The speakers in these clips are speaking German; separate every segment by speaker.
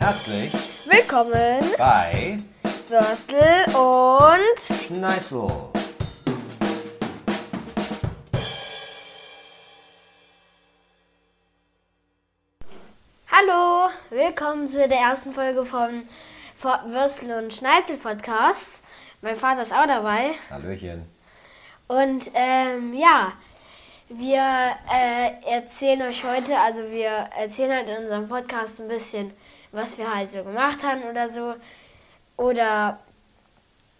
Speaker 1: Herzlich
Speaker 2: Willkommen,
Speaker 1: bei
Speaker 2: Würstel und
Speaker 1: Schneitzel.
Speaker 2: Hallo, willkommen zu der ersten Folge von Würstel und Schneizel Podcast. Mein Vater ist auch dabei.
Speaker 1: Hallöchen.
Speaker 2: Und ähm, ja, wir äh, erzählen euch heute, also wir erzählen halt in unserem Podcast ein bisschen, was wir halt so gemacht haben oder so. Oder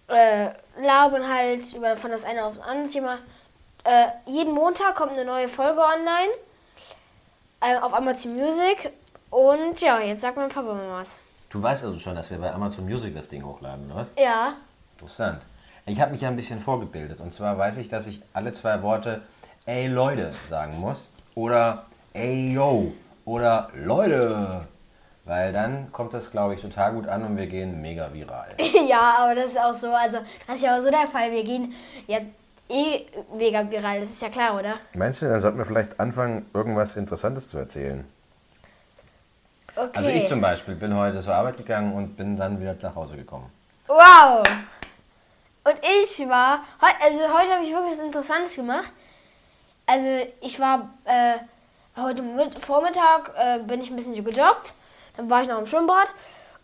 Speaker 2: äh, labern halt über von das eine aufs andere Thema. Äh, jeden Montag kommt eine neue Folge online äh, auf Amazon Music. Und ja, jetzt sagt mein Papa mal was.
Speaker 1: Du weißt also schon, dass wir bei Amazon Music das Ding hochladen, oder was?
Speaker 2: Ja.
Speaker 1: Interessant. Ich habe mich ja ein bisschen vorgebildet. Und zwar weiß ich, dass ich alle zwei Worte ey Leute sagen muss. Oder ey yo. Oder Leute. Weil dann kommt das, glaube ich, total gut an und wir gehen mega viral.
Speaker 2: Ja, aber das ist auch so, also das ist ja auch so der Fall. Wir gehen ja eh mega viral, das ist ja klar, oder?
Speaker 1: Meinst du, dann sollten wir vielleicht anfangen, irgendwas Interessantes zu erzählen?
Speaker 2: Okay.
Speaker 1: Also ich zum Beispiel bin heute zur Arbeit gegangen und bin dann wieder nach Hause gekommen.
Speaker 2: Wow! Und ich war, heu, also heute habe ich wirklich was Interessantes gemacht. Also ich war äh, heute mit, Vormittag äh, bin ich ein bisschen gejoggt, dann war ich noch im Schwimmbad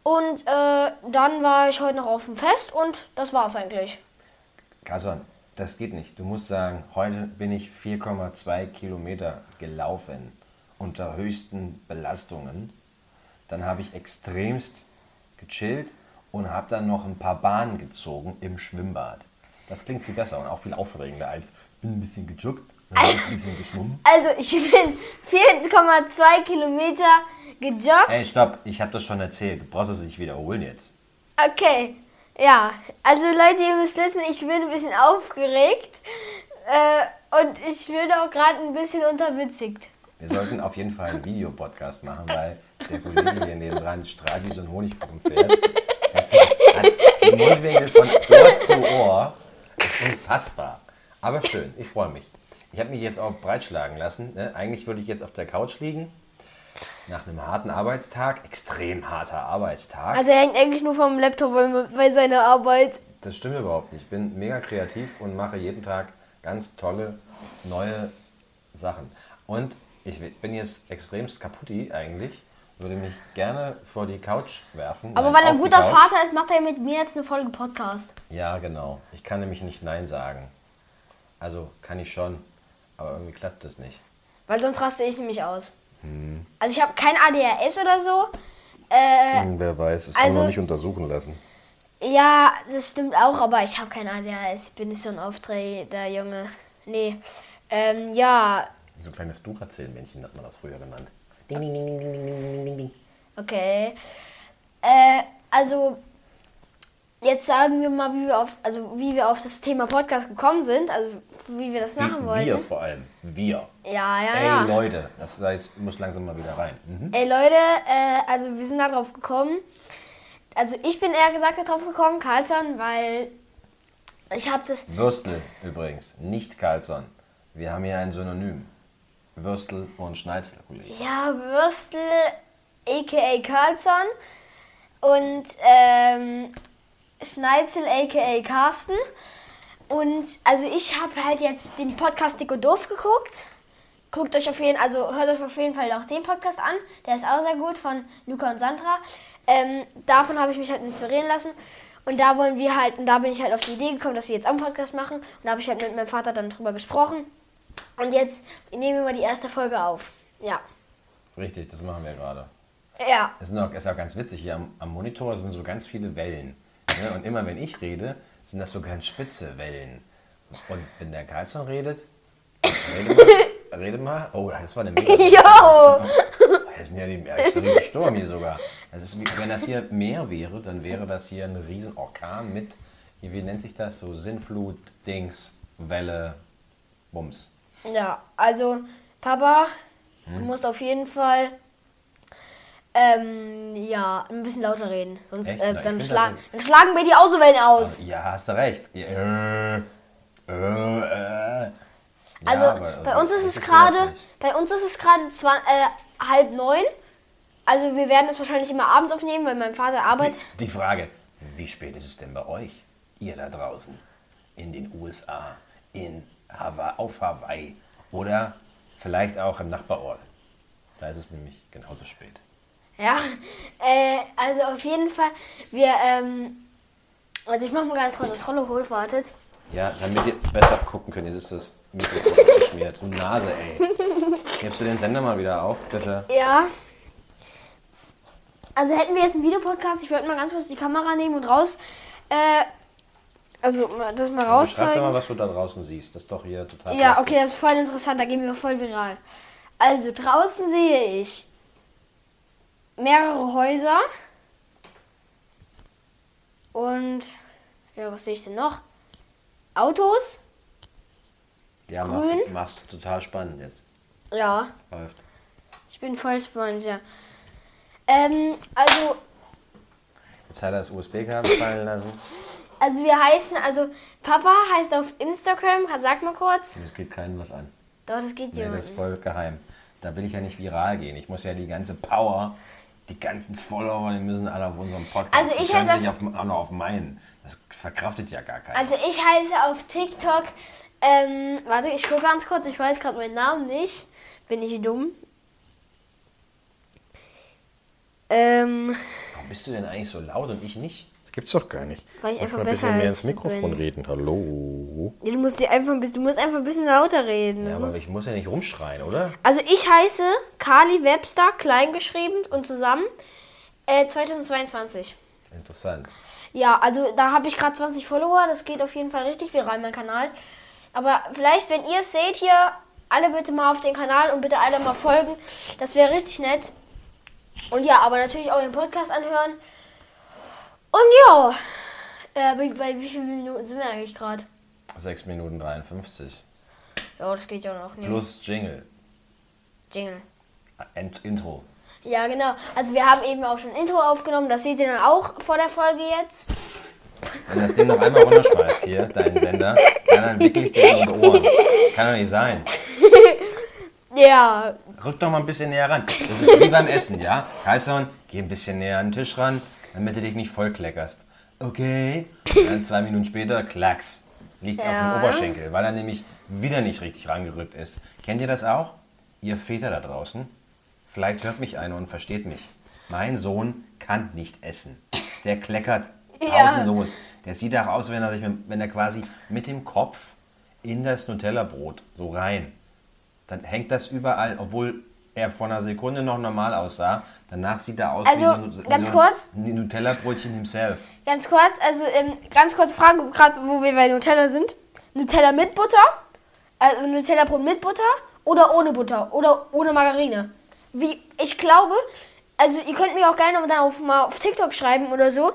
Speaker 2: und äh, dann war ich heute noch auf dem Fest und das war's eigentlich.
Speaker 1: Carson, das geht nicht. Du musst sagen, heute bin ich 4,2 Kilometer gelaufen unter höchsten Belastungen. Dann habe ich extremst gechillt und habe dann noch ein paar Bahnen gezogen im Schwimmbad. Das klingt viel besser und auch viel aufregender als bin ein bisschen gejoggt,
Speaker 2: Also ich bin 4,2 Kilometer gejoggt.
Speaker 1: Ey, stopp, ich habe das schon erzählt. Du brauchst es nicht wiederholen jetzt.
Speaker 2: Okay, ja. Also Leute, ihr müsst wissen, ich bin ein bisschen aufgeregt äh, und ich bin auch gerade ein bisschen unterwitzigt.
Speaker 1: Wir sollten auf jeden Fall einen Videopodcast machen, weil der Kollege hier nebenan strahlt wie so ein Honigkuchenpferd. Hat den Mundwinkel von Ohr zu Ohr. Das ist unfassbar. Aber schön, ich freue mich. Ich habe mich jetzt auch breitschlagen lassen. Ne? Eigentlich würde ich jetzt auf der Couch liegen. Nach einem harten Arbeitstag, extrem harter Arbeitstag.
Speaker 2: Also er hängt eigentlich nur vom Laptop bei, seiner Arbeit.
Speaker 1: Das stimmt überhaupt nicht. Ich bin mega kreativ und mache jeden Tag ganz tolle neue Sachen. Und ich bin jetzt extremst kaputti eigentlich. Würde mich gerne vor die Couch werfen.
Speaker 2: Aber weil er ein guter. Vater ist, macht er mit mir jetzt eine Folge Podcast.
Speaker 1: Ja, genau. Ich kann nämlich nicht Nein sagen. Also kann ich schon, aber irgendwie klappt das nicht.
Speaker 2: Weil sonst raste ich nämlich aus.
Speaker 1: Hm.
Speaker 2: Also ich habe kein ADHS oder so. Äh, hm,
Speaker 1: Wer weiß, es
Speaker 2: also,
Speaker 1: kann man also nicht untersuchen lassen.
Speaker 2: Ja, das stimmt auch, aber ich habe kein ADHS. Ich bin nicht so ein Aufträger, Junge. Nee. Ähm, ja.
Speaker 1: So ein kleines Duracell-Männchen hat man das früher genannt. Ding, ding, ding, ding, ding, ding, ding.
Speaker 2: Okay. Äh, also jetzt sagen wir mal, wie wir auf, also wie wir auf das Thema Podcast gekommen sind, also wie wir das machen
Speaker 1: Wir,
Speaker 2: wollten.
Speaker 1: wir vor allem. Wir.
Speaker 2: Ja, ja,
Speaker 1: Ey,
Speaker 2: ja.
Speaker 1: Leute, das heißt, muss langsam mal wieder rein. Mhm.
Speaker 2: Ey Leute, äh, also wir sind da drauf gekommen. Also ich bin eher gesagt darauf gekommen, Carlson, weil ich habe das.
Speaker 1: Würstel übrigens, nicht Carlson. Wir haben hier ein Synonym. Würstel und Schneitzel, Kollege.
Speaker 2: Ja, Würstel, aka Carlson und ähm, Schneitzel, aka Carsten. Und also ich habe halt jetzt den Podcast Dick und Doof geguckt. Guckt euch auf jeden also hört euch auf jeden Fall auch den Podcast an. Der ist auch sehr gut von Luca und Sandra. Ähm, davon habe ich mich halt inspirieren lassen. Und da wollen wir halt, und da bin ich halt auf die Idee gekommen, dass wir jetzt auch einen Podcast machen. Und da habe ich halt mit meinem Vater dann drüber gesprochen. Und jetzt nehmen wir mal die erste Folge auf. Ja.
Speaker 1: Richtig, das machen wir gerade.
Speaker 2: Ja.
Speaker 1: Es ist auch, ist auch ganz witzig, hier am, am Monitor sind so ganz viele Wellen. Ne? Und immer wenn ich rede, sind das so ganz spitze Wellen. Und wenn der Carlson redet, rede mal, rede mal. Oh, das war eine mega.
Speaker 2: Jo!
Speaker 1: Das sind ja die extreme Sturm hier sogar. Das ist, wie, wenn das hier Meer wäre, dann wäre das hier ein riesen Orkan mit, wie, wie nennt sich das, so Sinnflut, Dings, Welle, Bums.
Speaker 2: Ja, also Papa, du musst auf jeden Fall ähm, ja, ein bisschen lauter reden. Sonst
Speaker 1: Echt?
Speaker 2: äh,
Speaker 1: ich
Speaker 2: dann,
Speaker 1: find
Speaker 2: schla
Speaker 1: das-
Speaker 2: dann schlagen wir die Autowellen aus.
Speaker 1: Ja, hast du recht. Äh, äh, äh. Ja,
Speaker 2: Also
Speaker 1: aber,
Speaker 2: bei uns ist es
Speaker 1: eigentlich
Speaker 2: gerade,
Speaker 1: nicht.
Speaker 2: bei uns ist es gerade zwa- äh, halb neun Also wir werden es wahrscheinlich immer abends aufnehmen, weil mein Vater arbeitet.
Speaker 1: Die Frage, wie spät ist es denn bei euch? Ihr da draußen in den USA, in Hawaii, auf Hawaii oder vielleicht auch im Nachbarort. Da ist es nämlich genauso spät.
Speaker 2: Ja, äh, also auf jeden Fall, wir, ähm, also ich mache mal ganz kurz das Rollo hoch, wartet.
Speaker 1: Ja, damit ihr besser gucken könnt, jetzt ist das Mikrofon geschmiert. Du Nase, ey. Gibst du den Sender mal wieder auf, bitte?
Speaker 2: Ja. Also hätten wir jetzt einen Videopodcast, ich würde mal ganz kurz die Kamera nehmen und raus, äh, also das mal
Speaker 1: Beschreib doch
Speaker 2: rauszeigen.
Speaker 1: mal, was du da draußen siehst. Das ist doch hier total
Speaker 2: Ja,
Speaker 1: plastik.
Speaker 2: okay, das ist voll interessant, da gehen wir voll viral. Also draußen sehe ich mehrere Häuser und ja, was sehe ich denn noch? Autos?
Speaker 1: Ja, machst,
Speaker 2: grün.
Speaker 1: machst du total spannend jetzt.
Speaker 2: Ja,
Speaker 1: Läuft.
Speaker 2: ich bin voll spannend, ja. Ähm, also,
Speaker 1: Jetzt hat er das USB-Kabel fallen lassen.
Speaker 2: also wir heißen, also Papa heißt auf Instagram, sag mal kurz.
Speaker 1: Das geht keinem was an.
Speaker 2: Doch, das geht
Speaker 1: Nee,
Speaker 2: dir.
Speaker 1: das ist voll geheim. Da will ich ja nicht viral gehen. Ich muss ja die ganze Power, die ganzen Follower, die müssen alle auf unserem Podcast.
Speaker 2: Also ich heiße
Speaker 1: nicht auf, auch noch auf meinen. Das verkraftet ja gar keiner.
Speaker 2: Also ich heiße auf TikTok, ähm, warte, ich gucke ganz kurz, ich weiß gerade meinen Namen nicht. Bin ich dumm? Ähm,
Speaker 1: Warum bist du denn eigentlich so laut und ich nicht? Gibt's doch gar nicht.
Speaker 2: Weil ich einfach
Speaker 1: mal ein bisschen
Speaker 2: besser
Speaker 1: mehr ins
Speaker 2: du
Speaker 1: Mikrofon
Speaker 2: bin.
Speaker 1: reden. Hallo.
Speaker 2: du musst dir einfach ein bisschen, du musst einfach ein bisschen lauter reden.
Speaker 1: Ja,
Speaker 2: Du
Speaker 1: aber
Speaker 2: musst-
Speaker 1: ich muss ja nicht rumschreien, oder?
Speaker 2: also ich heiße Carly Webster, kleingeschrieben und zusammen, äh, 2022.
Speaker 1: Interessant.
Speaker 2: Ja, also da habe ich gerade 20 Follower, das geht auf jeden Fall richtig viral, mein Kanal. Aber vielleicht, wenn ihr es seht hier, alle bitte mal auf den Kanal und bitte alle mal folgen. Das wäre richtig nett. Und ja, aber natürlich auch den Podcast anhören. Und ja, äh, bei, wie vielen Minuten sind wir eigentlich gerade?
Speaker 1: 6 Minuten 53.
Speaker 2: Ja, das geht ja noch. Ne?
Speaker 1: Plus Jingle.
Speaker 2: Jingle.
Speaker 1: Ent Intro.
Speaker 2: Ja, genau. Also wir haben eben auch schon Intro aufgenommen. Das seht ihr dann auch vor der Folge jetzt.
Speaker 1: Wenn das Ding noch einmal runterschmeißt hier, deinen Sender, dann wickel ich dir in die Ohren. Kann doch nicht sein.
Speaker 2: Ja,
Speaker 1: Rück doch mal ein bisschen näher ran. Das ist wie beim Essen, ja? Karlsson, geh ein bisschen näher an den Tisch ran, damit du dich nicht voll kleckerst. Okay. Dann zwei Minuten später, klacks. Liegt's auf
Speaker 2: Ja.
Speaker 1: dem Oberschenkel, weil er nämlich wieder nicht richtig rangerückt ist. Kennt ihr das auch? Ihr Väter da draußen? Vielleicht hört mich einer und versteht mich. Mein Sohn kann nicht essen. Der kleckert
Speaker 2: Ja.
Speaker 1: draußen los. Der sieht auch aus, wenn er, sich, wenn er quasi mit dem Kopf in das Nutella-Brot so rein dann hängt das überall, obwohl er vor einer Sekunde noch normal aussah. Danach sieht er aus
Speaker 2: Also,
Speaker 1: wie so, ein-
Speaker 2: ganz
Speaker 1: so
Speaker 2: kurz.
Speaker 1: ein Nutella-Brötchen himself.
Speaker 2: Ganz kurz, also ähm, ganz kurz Frage, gerade wo wir bei Nutella sind. Nutella mit Butter, also Nutella Brot mit Butter oder ohne Butter oder ohne Margarine. Wie, ich glaube, also ihr könnt mir auch gerne dann auf, mal auf TikTok schreiben oder so.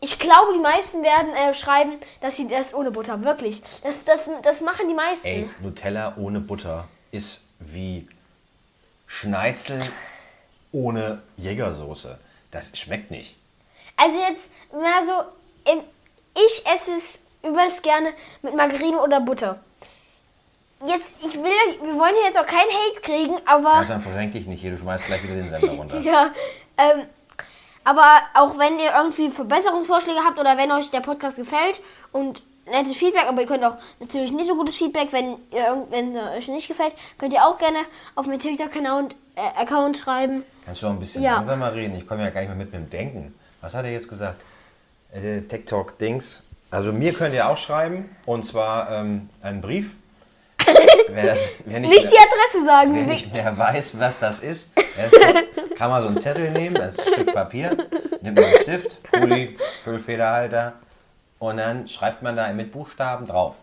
Speaker 2: Ich glaube, die meisten werden äh, schreiben, dass sie das ohne Butter, wirklich. Das, das, das machen die meisten.
Speaker 1: Ey, Nutella ohne Butter ist wie Schneizel ohne Jägersoße. Das schmeckt nicht.
Speaker 2: Also jetzt mal so, ich esse es übelst gerne mit Margarine oder Butter. Jetzt, ich will, wir wollen hier jetzt auch keinen Hate kriegen, aber
Speaker 1: Also verrenk dich nicht hier, du schmeißt gleich wieder den Sender runter.
Speaker 2: ja, ähm, aber auch wenn ihr irgendwie Verbesserungsvorschläge habt oder wenn euch der Podcast gefällt und nettes Feedback, aber ihr könnt auch natürlich nicht so gutes Feedback, wenn ihr wenn er euch nicht gefällt, könnt ihr auch gerne auf meinen TikTok-Account äh, Account schreiben.
Speaker 1: Kannst du auch ein bisschen
Speaker 2: Ja.
Speaker 1: langsamer reden? Ich komme ja gar nicht mehr mit mit dem Denken. Was hat er jetzt gesagt? Äh, TikTok-Dings. Also mir könnt ihr auch schreiben. Und zwar ähm, einen Brief. wer, das, wer, nicht
Speaker 2: Nicht die Adresse sagen.
Speaker 1: wer nicht mehr weiß, was das ist, es kann man so einen Zettel nehmen, das ist ein Stück Papier, nimmt man einen Stift, Pulli, Füllfederhalter und dann schreibt man da mit Buchstaben drauf.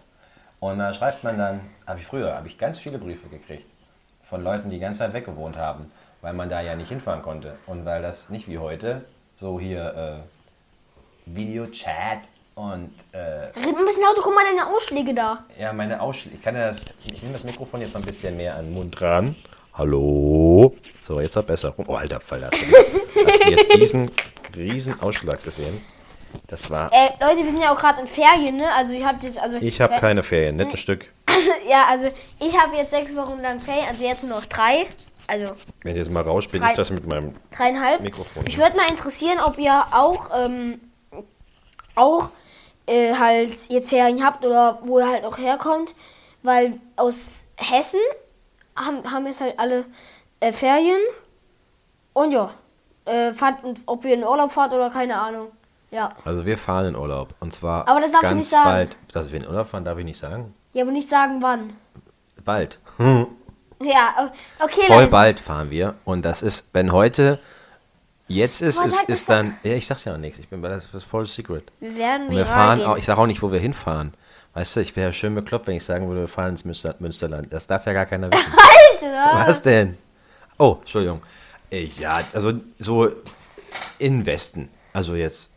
Speaker 1: Und da schreibt man dann, habe ich früher, habe ich ganz viele Briefe gekriegt von Leuten, die die ganze Zeit weg gewohnt haben, weil man da ja nicht hinfahren konnte. Und weil das nicht wie heute so hier äh, Videochat und äh,
Speaker 2: Red ein bisschen lauter, guck mal deine Ausschläge da.
Speaker 1: ja, meine Ausschläge. Ich kann ja das. Ich nehme das Mikrofon jetzt mal ein bisschen mehr an den Mund ran. Hallo. So, jetzt hat besser. Oh, alter Fall, hast du, hast du jetzt diesen riesen Ausschlag gesehen? Das war.
Speaker 2: Äh, Leute, wir sind ja auch gerade in Ferien, ne? Also ich habe jetzt, also
Speaker 1: Ich habe keine Ferien, nicht ein Stück.
Speaker 2: ja, also ich habe jetzt sechs Wochen lang Ferien, also jetzt nur noch drei. Also
Speaker 1: Wenn ich jetzt mal rausspiele,
Speaker 2: Drei-
Speaker 1: ich das mit meinem
Speaker 2: dreieinhalb.
Speaker 1: Mikrofon.
Speaker 2: Mich würde mal interessieren, ob ihr auch, ähm, auch äh, halt jetzt Ferien habt oder wo ihr halt auch herkommt. Weil aus Hessen haben, haben jetzt halt alle äh, Ferien. Und ja, äh, fahrt, ob ihr in Urlaub fahrt oder keine Ahnung. Ja.
Speaker 1: Also wir fahren in Urlaub. Und zwar
Speaker 2: Aber das darfst du
Speaker 1: ganz
Speaker 2: nicht sagen.
Speaker 1: bald. Dass wir in Urlaub fahren, darf ich nicht sagen.
Speaker 2: Ja, aber nicht sagen wann.
Speaker 1: Bald.
Speaker 2: Ja, okay,
Speaker 1: Voll
Speaker 2: dann.
Speaker 1: bald fahren wir. Und das ist, wenn heute jetzt ist, ist,
Speaker 2: sag
Speaker 1: ist dann. Ja, ich sag's ja noch nichts. Ich bin bei das ist voll secret.
Speaker 2: Wir werden
Speaker 1: Und wir fahren auch, ich sage auch nicht, wo wir hinfahren. Weißt du, ich wäre schön bekloppt, wenn ich sagen würde, wir fahren ins Münster, Münsterland. Das darf ja gar keiner wissen.
Speaker 2: Alter!
Speaker 1: Was denn? Oh, Entschuldigung. Äh, Ja, also so in Westen. Also jetzt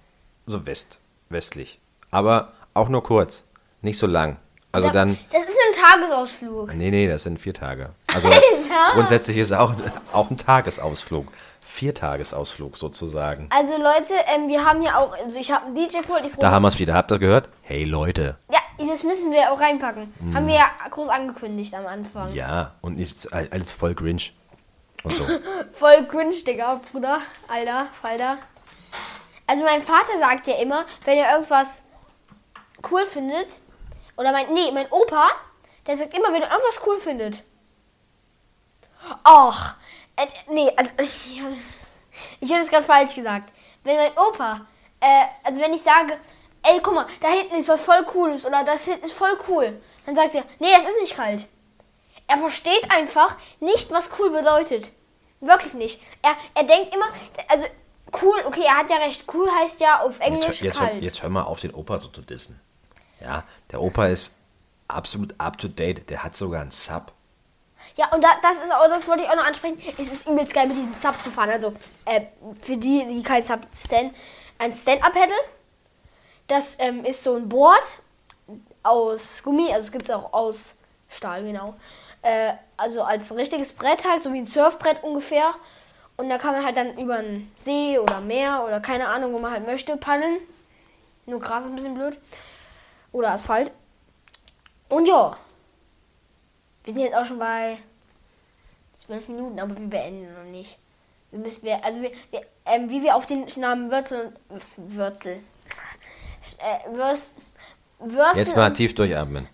Speaker 1: so West, westlich. Aber auch nur kurz. Nicht so lang. Also
Speaker 2: Da-
Speaker 1: dann.
Speaker 2: Das ist ein Tagesausflug.
Speaker 1: Nee, nee, das sind vier Tage. Also
Speaker 2: Alter!
Speaker 1: grundsätzlich ist auch, auch ein Tagesausflug. Viertagesausflug sozusagen.
Speaker 2: Also Leute, ähm, wir haben hier auch, also ich habe einen DJ-Pult.
Speaker 1: Da haben wir es wieder. Habt ihr gehört? Hey Leute.
Speaker 2: Ja, das müssen wir auch reinpacken. Haben wir ja groß angekündigt am Anfang.
Speaker 1: Ja, und nicht alles voll Grinch. Und so.
Speaker 2: Voll cringe, Digga, Bruder. Alter, Falter. Also mein Vater sagt ja immer, wenn er irgendwas cool findet, oder mein, nee, mein Opa, der sagt immer, wenn er irgendwas cool findet. Ach, äh, nee, also ich habe ich hab das gerade falsch gesagt. Wenn mein Opa, äh, also wenn ich sage, ey, guck mal, da hinten ist was voll cooles oder das hinten ist voll cool, dann sagt er, nee, das ist nicht kalt. Er versteht einfach nicht, was cool bedeutet. Wirklich nicht. Er, er denkt immer, also cool, okay, er hat ja recht, cool heißt ja auf
Speaker 1: Jetzt,
Speaker 2: Englisch
Speaker 1: jetzt, hör-
Speaker 2: kalt.
Speaker 1: jetzt hör mal auf, den Opa so zu dissen. Ja, der Opa ist absolut up to date. Der hat sogar einen Sub.
Speaker 2: Ja, und da, das ist auch, das wollte ich auch noch ansprechen. Es ist übelst geil, mit diesem Sub zu fahren. Also, äh, für die, die kein Sub Stand, ein Stand-Up-Pedal. Das ähm, ist so ein Board aus Gummi, also es gibt es auch aus Stahl, genau. Äh, also als richtiges Brett halt, so wie ein Surfbrett ungefähr. Und da kann man halt dann über einen See oder Meer oder keine Ahnung, wo man halt möchte, paddeln. Nur Gras ist ein bisschen blöd. Oder Asphalt. Und ja. Wir sind jetzt auch schon bei zwölf Minuten, aber wir beenden noch nicht. Wir müssen wir, also wir, wir ähm, wie wir auf den Namen Würzel und Würzel. Äh, Würst, Würstel,
Speaker 1: Jetzt mal tief durchatmen.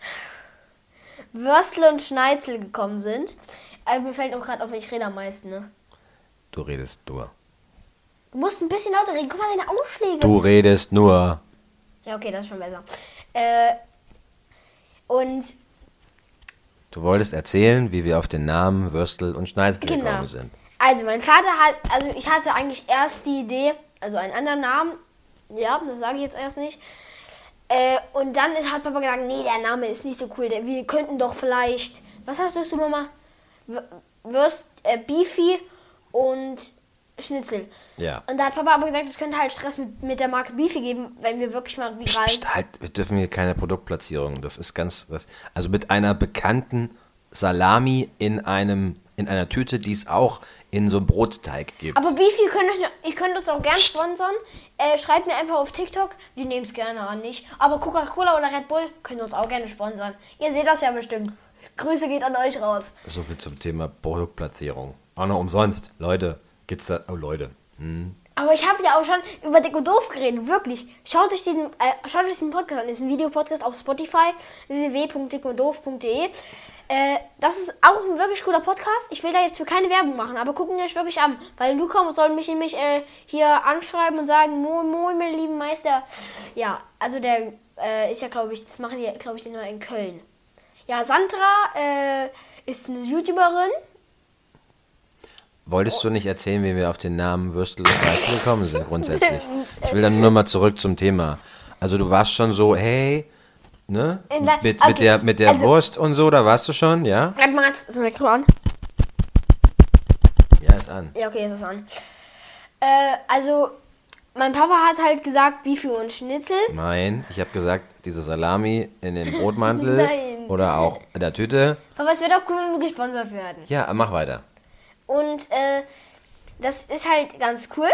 Speaker 2: Würstel und Schneizel gekommen sind. Also mir fällt auch gerade auf, ich rede am meisten, ne?
Speaker 1: Du redest nur.
Speaker 2: Du musst ein bisschen lauter reden. Guck mal deine Ausschläge.
Speaker 1: Du redest nur.
Speaker 2: Ja, okay, das ist schon besser. Äh, und
Speaker 1: Du wolltest erzählen, wie wir auf den Namen Würstel und Schneizel
Speaker 2: Genau.
Speaker 1: gekommen sind.
Speaker 2: Also mein Vater hat, also ich hatte eigentlich erst die Idee, also einen anderen Namen, ja, das sage ich jetzt erst nicht. Äh, und dann ist, hat Papa gesagt, nee, der Name ist nicht so cool. Der, wir könnten doch vielleicht, was hast du? W- Würst, äh, Beefy und Schnitzel.
Speaker 1: Ja.
Speaker 2: Und da hat Papa aber gesagt, es könnte halt Stress mit, mit der Marke Beefy geben, wenn wir wirklich mal viral...
Speaker 1: Psst, halt, wir dürfen hier keine Produktplatzierung. Das ist ganz. Das, also mit einer bekannten Salami in einem in einer Tüte, die es auch in so einem Brotteig gibt.
Speaker 2: Aber Beefy, ihr könnt, euch, ihr könnt uns auch gern sponsern. Äh, schreibt mir einfach auf TikTok. Wir nehmen es gerne an, nicht? Aber Coca-Cola oder Red Bull können uns auch gerne sponsern. Ihr seht das ja bestimmt. Grüße geht an euch raus.
Speaker 1: so viel zum Thema Produktplatzierung. Auch noch umsonst. Leute, gibt's da. Oh Leute.
Speaker 2: Aber ich habe ja auch schon über und Doof geredet, wirklich. Schaut euch diesen, äh, schaut euch diesen Podcast an. Das ist ein Videopodcast auf Spotify, www.dickunddoof.de. Äh, das ist auch ein wirklich cooler Podcast. Ich will da jetzt für keine Werbung machen, aber gucken wir euch wirklich an. Weil Luca soll mich nämlich äh, hier anschreiben und sagen, moin, moin, meine lieben Meister. Ja, also der äh, ist ja, glaube ich, das machen die, glaube ich, nur in Köln. Ja, Sandra äh, ist eine YouTuberin.
Speaker 1: Wolltest du nicht erzählen, wie wir auf den Namen Würstel und Weißel gekommen sind, grundsätzlich? Ich will dann nur mal zurück zum Thema. Also du warst schon so, hey, ne? Mit, mit der, mit der
Speaker 2: also-
Speaker 1: Wurst und so, da warst du schon, ja?
Speaker 2: Halt mal das Mikro an.
Speaker 1: Ja, ist an.
Speaker 2: Ja, okay, ist es an. Äh, also, mein Papa hat halt gesagt, Beefy und Schnitzel.
Speaker 1: Nein, ich habe gesagt, diese Salami in dem Brotmantel
Speaker 2: Nein.
Speaker 1: oder auch in der Tüte.
Speaker 2: Aber es wird auch cool, wenn wir gesponsert werden.
Speaker 1: Ja, mach weiter.
Speaker 2: Und äh, das ist halt ganz cool.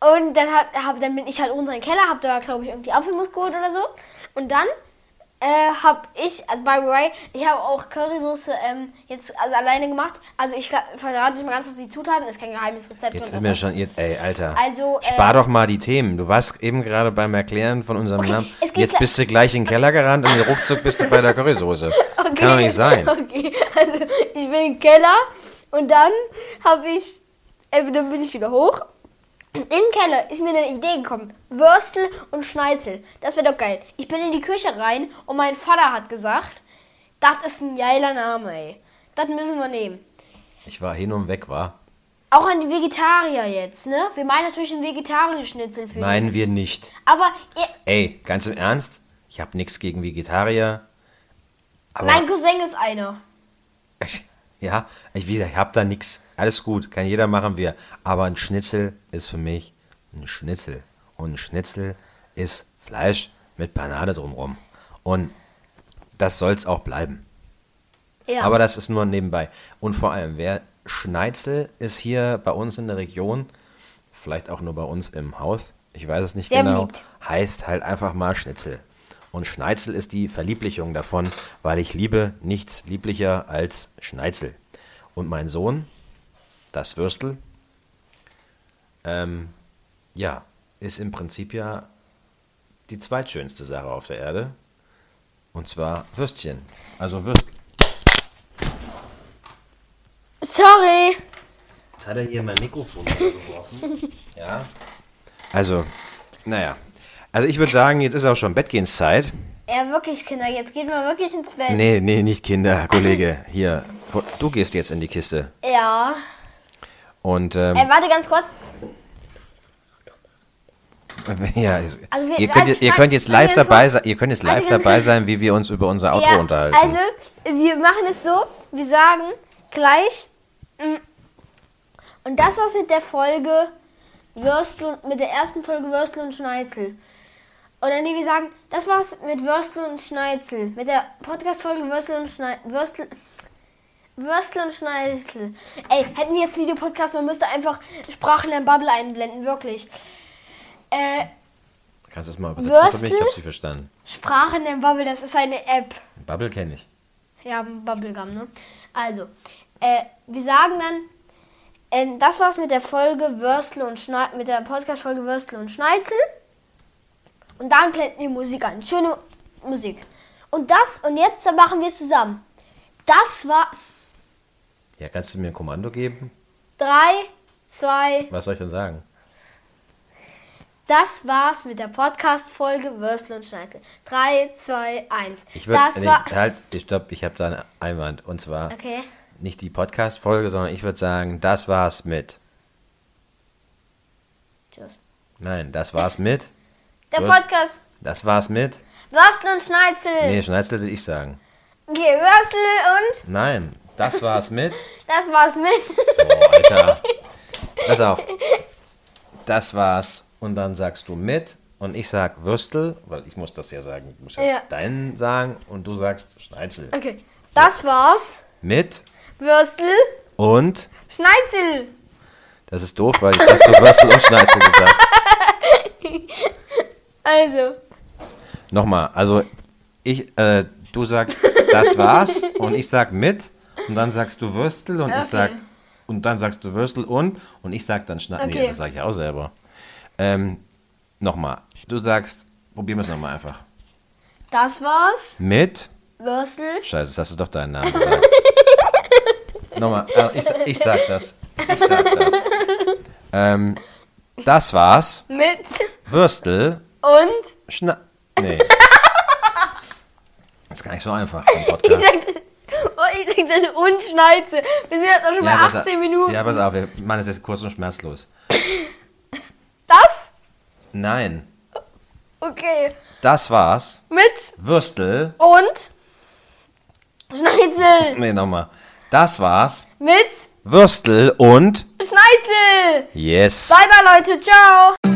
Speaker 2: Und dann, hat, hab, dann bin ich halt unten im Keller, hab da, glaube ich, irgendwie Apfelmus geholt oder so. Und dann äh, habe ich, also by the way, ich habe auch Currysoße ähm, jetzt also alleine gemacht. Also ich verrate nicht mal ganz kurz die Zutaten, ist kein geheimes Rezept.
Speaker 1: Jetzt sind wir schon, jetzt- ey, Alter.
Speaker 2: Also, äh,
Speaker 1: Spar doch mal die Themen. Du warst eben gerade beim Erklären von unserem
Speaker 2: Okay,
Speaker 1: Namen. Jetzt bist du gleich in den Keller gerannt und ruckzuck bist du bei der Currysoße.
Speaker 2: Okay.
Speaker 1: Kann doch nicht sein.
Speaker 2: Okay, also ich bin im Keller und dann habe ich, äh, dann bin ich wieder hoch. Im Keller ist mir eine Idee gekommen. Würstel und Schneizel. Das wäre doch geil. Ich bin in die Küche rein und mein Vater hat gesagt, das ist ein geiler Name, ey. Das müssen wir nehmen.
Speaker 1: Ich war hin und weg, war.
Speaker 2: Auch an die Vegetarier jetzt, ne? Wir meinen natürlich einen Vegetarierschnitzel für
Speaker 1: Meinen wir nicht.
Speaker 2: Aber
Speaker 1: Ey, ganz im Ernst, ich habe nichts gegen Vegetarier. Aber
Speaker 2: mein Cousin ist einer.
Speaker 1: ja, ich, wieder, ich habe da nichts. Alles gut, kann jeder machen wir. Aber ein Schnitzel ist für mich ein Schnitzel. Und ein Schnitzel ist Fleisch mit Panade drumrum. Und das soll's auch bleiben.
Speaker 2: Ja.
Speaker 1: Aber das ist nur nebenbei. Und vor allem, wer Schneizel ist hier bei uns in der Region, vielleicht auch nur bei uns im Haus, ich weiß es nicht
Speaker 2: Sehr
Speaker 1: genau,
Speaker 2: beliebt.
Speaker 1: heißt halt einfach mal Schnitzel. Und Schneizel ist die Verlieblichung davon, weil ich liebe nichts lieblicher als Schneizel. Und mein Sohn, das Würstel, ähm, ja, ist im Prinzip ja die zweitschönste Sache auf der Erde. Und zwar Würstchen. Also Würstel.
Speaker 2: Sorry.
Speaker 1: Jetzt hat er hier mein Mikrofon geworfen. ja. Also, naja. Also ich würde sagen, jetzt ist auch schon Bettgehenszeit.
Speaker 2: Ja, wirklich, Kinder, jetzt geht mal wirklich ins Bett.
Speaker 1: Nee, nee, nicht Kinder, Kollege. Hier, du gehst jetzt in die Kiste.
Speaker 2: Ja.
Speaker 1: Und, ähm,
Speaker 2: Ey, warte ganz kurz.
Speaker 1: ja,
Speaker 2: Also wir-
Speaker 1: ihr, könnt, ihr könnt jetzt live dabei sein, ihr könnt jetzt live dabei
Speaker 2: kurz.
Speaker 1: sein, wie wir uns über unser Auto
Speaker 2: ja,
Speaker 1: unterhalten.
Speaker 2: Also, wir machen es so, wir sagen gleich. mm, Und das war's mit der Folge Würstel, mit der ersten Folge Würstel und Schneizel. Oder nee, wir sagen, das war's mit Würstel und Schneizel. Mit der Podcast-Folge Würstel und Schneizel. Würstel. Würstel und Schneizel. Ey, hätten wir jetzt Videopodcast, man müsste einfach Sprachenlern-Bubble einblenden, wirklich. Äh,
Speaker 1: Kannst du das mal übersetzen für mich? Ich
Speaker 2: Würstel?
Speaker 1: habe sie verstanden.
Speaker 2: Sprachenlern-Bubble, das ist eine App.
Speaker 1: Bubble kenne ich.
Speaker 2: Ja, Bubblegum, ne? Also, äh, wir sagen dann, ähm, das war's mit der Folge Würstel und Schnei mit der Podcast-Folge Würstel und Schneizel. Und dann blenden wir Musik an. Schöne Musik. Und das, und jetzt machen wir es zusammen. Das war
Speaker 1: Ja, kannst du mir ein Kommando geben?
Speaker 2: 3, 2,
Speaker 1: Was soll ich denn sagen?
Speaker 2: das war's mit der Podcast-Folge Würstel und Schneizel. 3, 2, 1.
Speaker 1: Ich würde,
Speaker 2: Das
Speaker 1: nee,
Speaker 2: war.
Speaker 1: halt, ich stopp, ich habe da einen Einwand. Und zwar
Speaker 2: Okay.
Speaker 1: nicht die Podcast-Folge, sondern ich würde sagen, das war's mit.
Speaker 2: Tschüss.
Speaker 1: Nein, das war's mit.
Speaker 2: Der
Speaker 1: Würst-
Speaker 2: Podcast
Speaker 1: Das war's mit.
Speaker 2: Würstel und Schneizel.
Speaker 1: Nee, Schneizel will ich sagen.
Speaker 2: Okay, Würstel und
Speaker 1: Nein, das war's mit.
Speaker 2: das war's mit.
Speaker 1: Oh, Alter. Pass auf. Das war's. Und dann sagst du mit. Und ich sag Würstel, weil ich muss das ja sagen. Ich muss ja,
Speaker 2: Ja.
Speaker 1: deinen sagen. Und du sagst Schneizel.
Speaker 2: Okay, das war's.
Speaker 1: Mit
Speaker 2: Würstel,
Speaker 1: und.
Speaker 2: Schneizel.
Speaker 1: Das ist doof, weil jetzt hast du Würstel und Schneizel gesagt.
Speaker 2: Also,
Speaker 1: Nochmal, also ich, äh, du sagst, das war's und ich sag mit und dann sagst du Würstel und ich
Speaker 2: Okay.
Speaker 1: sag und dann sagst du Würstel und und ich sag dann. Nee,
Speaker 2: Okay.
Speaker 1: das sag ich auch selber. Ähm, nochmal, du sagst, probieren wir es nochmal einfach.
Speaker 2: das war's.
Speaker 1: Mit,
Speaker 2: Würstel,
Speaker 1: scheiße, jetzt hast du doch deinen Namen gesagt. nochmal, äh, ich, ich sag das. Ich sag das. Ähm, das war's.
Speaker 2: mit
Speaker 1: Würstel,
Speaker 2: und.
Speaker 1: Schna... Nee. Das ist gar nicht so einfach Podcast.
Speaker 2: Oh, ich sag das und Schneizel. Wir sind jetzt auch schon bei
Speaker 1: pass
Speaker 2: 18
Speaker 1: auf.
Speaker 2: Minuten.
Speaker 1: Ja, pass auf, wir machen es jetzt kurz und schmerzlos.
Speaker 2: Das?
Speaker 1: Nein,
Speaker 2: Okay.
Speaker 1: das war's.
Speaker 2: Mit
Speaker 1: Würstel.
Speaker 2: und. Schneizel.
Speaker 1: Nee, nochmal. Das war's.
Speaker 2: Mit
Speaker 1: Würstel und.
Speaker 2: Schneizel.
Speaker 1: Yes.
Speaker 2: Bye, bye, Leute. Ciao.